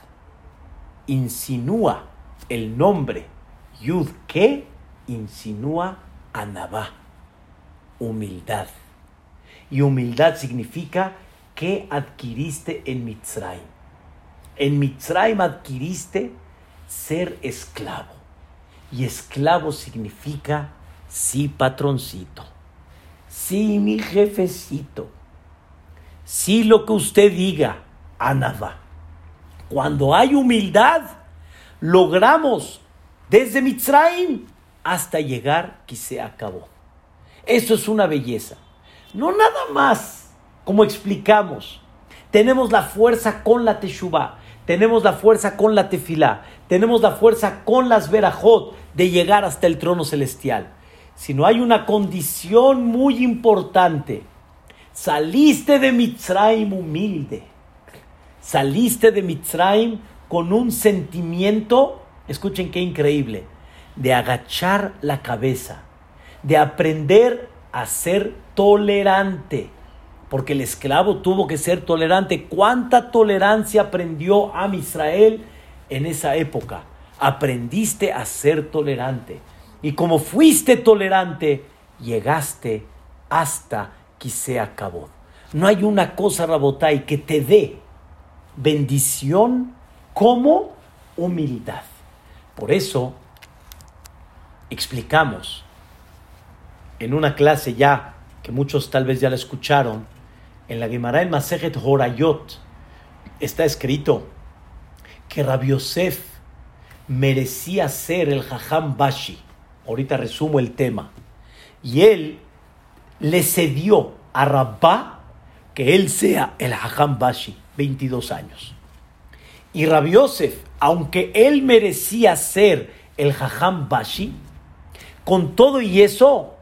Insinúa el nombre Yud que insinúa Anavá. Humildad. Y humildad significa que adquiriste en Mitzrayim. En Mitzrayim adquiriste ser esclavo. Y esclavo significa sí, patroncito. Sí, mi jefecito. Sí, lo que usted diga, Anaba. Cuando hay humildad, logramos desde Mitzrayim hasta llegar que se acabó. Eso es una belleza. No nada más, como explicamos. Tenemos la fuerza con la Teshuvah, tenemos la fuerza con la Tefilá, tenemos la fuerza con las Verajot de llegar hasta el trono celestial. Sino hay una condición muy importante. Saliste de Mitzrayim humilde. Saliste de Mitzrayim con un sentimiento, escuchen qué increíble, de agachar la cabeza, de aprender a ser tolerante porque el esclavo tuvo que ser tolerante. ¿Cuánta tolerancia aprendió a Israel en esa época? Aprendiste a ser tolerante. Y como fuiste tolerante, llegaste hasta que se acabó. No hay una cosa, Rabotai, que te dé bendición como humildad. Por eso explicamos en una clase ya, que muchos tal vez ya la escucharon, en la Gemara en Masejet Horayot está escrito que Rabbi Yosef merecía ser el Jajam Bashi. Ahorita resumo el tema. Y él le cedió a Rabba que él sea el Jajam Bashi, 22 años. Y Rabbi Yosef, aunque él merecía ser el Jajam Bashi, con todo y eso,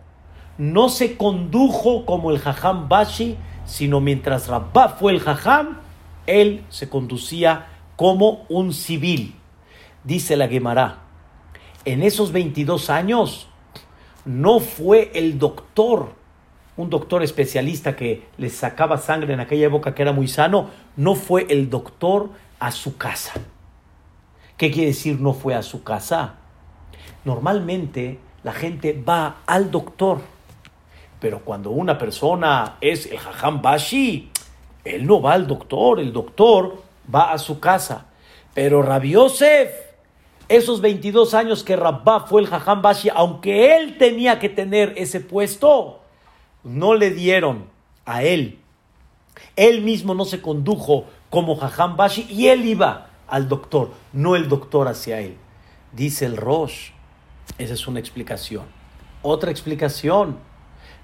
no se condujo como el Jajam Bashi, sino mientras Rabba fue el jajam, él se conducía como un civil. Dice la Gemara, en esos 22 años no fue el doctor, un doctor especialista que le sacaba sangre en aquella época que era muy sano, no fue el doctor a su casa. ¿Qué quiere decir no fue a su casa? Normalmente la gente va al doctor pero cuando una persona es el Jajam Bashi, él no va al doctor, el doctor va a su casa. Pero Rabbi Yosef, esos 22 años que Rabba fue el Jajam Bashi, aunque él tenía que tener ese puesto, no le dieron a él. Él mismo no se condujo como Jajam Bashi y él iba al doctor, no el doctor hacia él. Dice el Rosh. Esa es una explicación. Otra explicación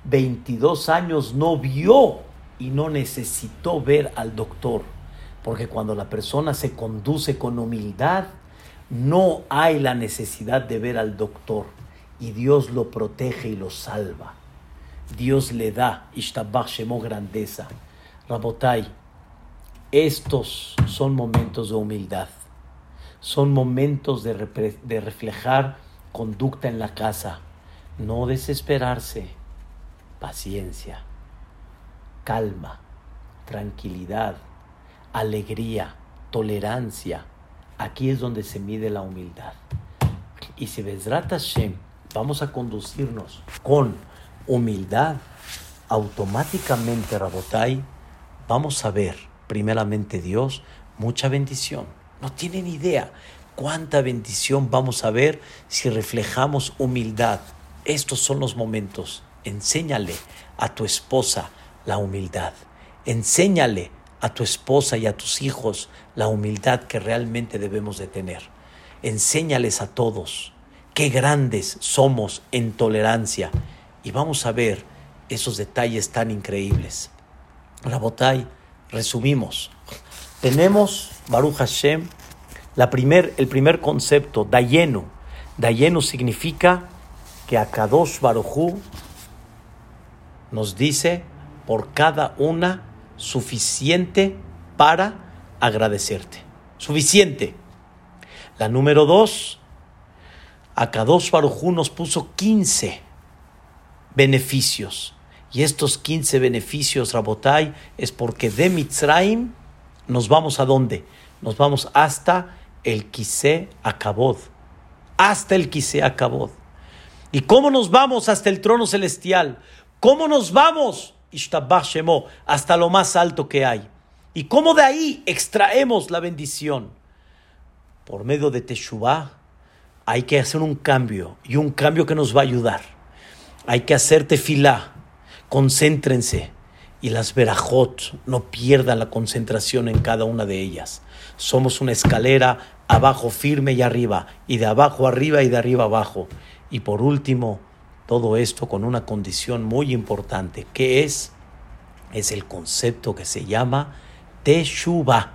22 años no vio y no necesitó ver al doctor. Porque cuando la persona se conduce con humildad, no hay la necesidad de ver al doctor. Y Dios lo protege y lo salva. Dios le da, Ishtabach Shemo grandeza. Rabotai, estos son momentos de humildad. Son momentos de, de reflejar conducta en la casa. No desesperarse paciencia, calma, tranquilidad, alegría, tolerancia. Aquí es donde se mide la humildad. Y si Bezrat vamos a conducirnos con humildad, automáticamente, Rabotai, vamos a ver, primeramente Dios, mucha bendición. No tienen idea cuánta bendición vamos a ver si reflejamos humildad. Estos son los momentos. Enséñale a tu esposa la humildad. Enséñale a tu esposa y a tus hijos la humildad que realmente debemos de tener. Enséñales a todos qué grandes somos en tolerancia y vamos a ver esos detalles tan increíbles. Rabotay, resumimos. Tenemos, Baruch Hashem, la primer, el primer concepto, Dayenu. Dayenu significa que Akadosh Baruchu nos dice por cada una suficiente para agradecerte. Suficiente. La número dos, Akadosh Barujú nos puso 15 beneficios. Y estos 15 beneficios, Rabotai, es porque de Mitzrayim nos vamos a dónde? Nos vamos hasta el Kisé Akabod. Hasta el Kisé Akabod. ¿Y cómo nos vamos hasta el trono celestial? ¿Cómo nos vamos? Hasta lo más alto que hay. ¿Y cómo de ahí extraemos la bendición? Por medio de Teshuvah hay que hacer un cambio y un cambio que nos va a ayudar. Hay que hacer tefilá, concéntrense y las verajot no pierdan la concentración en cada una de ellas. Somos una escalera abajo firme y arriba, y de abajo arriba y de arriba abajo. Y por último, todo esto con una condición muy importante, que es, es el concepto que se llama Teshuvah.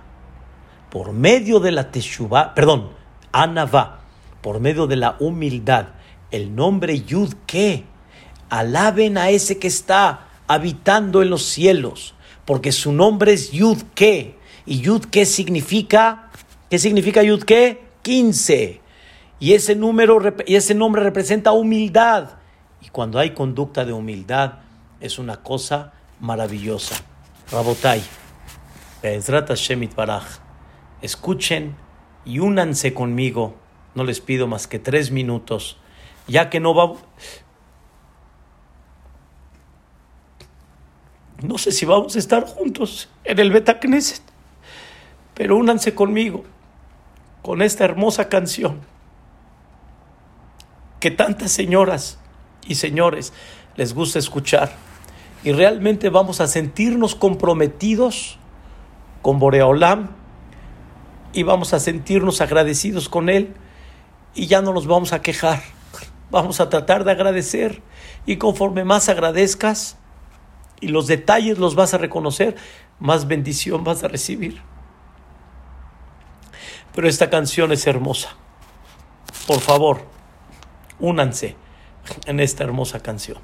Por medio de la Teshuvah, perdón, Anavá, por medio de la humildad, el nombre Yud que alaben a ese que está habitando en los cielos, porque su nombre es Yud que y Yud que significa ¿qué significa Yud que? 15. Y ese número y ese nombre representa humildad. Y cuando hay conducta de humildad, es una cosa maravillosa. Rabotai, escuchen y únanse conmigo. No les pido más que tres minutos, ya que no va. No sé si vamos a estar juntos en el Betacneset, pero únanse conmigo con esta hermosa canción que tantas señoras y señores les gusta escuchar. Y realmente vamos a sentirnos comprometidos con Boreolam y vamos a sentirnos agradecidos con Él y ya no nos vamos a quejar. Vamos a tratar de agradecer y conforme más agradezcas y los detalles los vas a reconocer, más bendición vas a recibir. Pero esta canción es hermosa. Por favor, únanse en esta hermosa canción.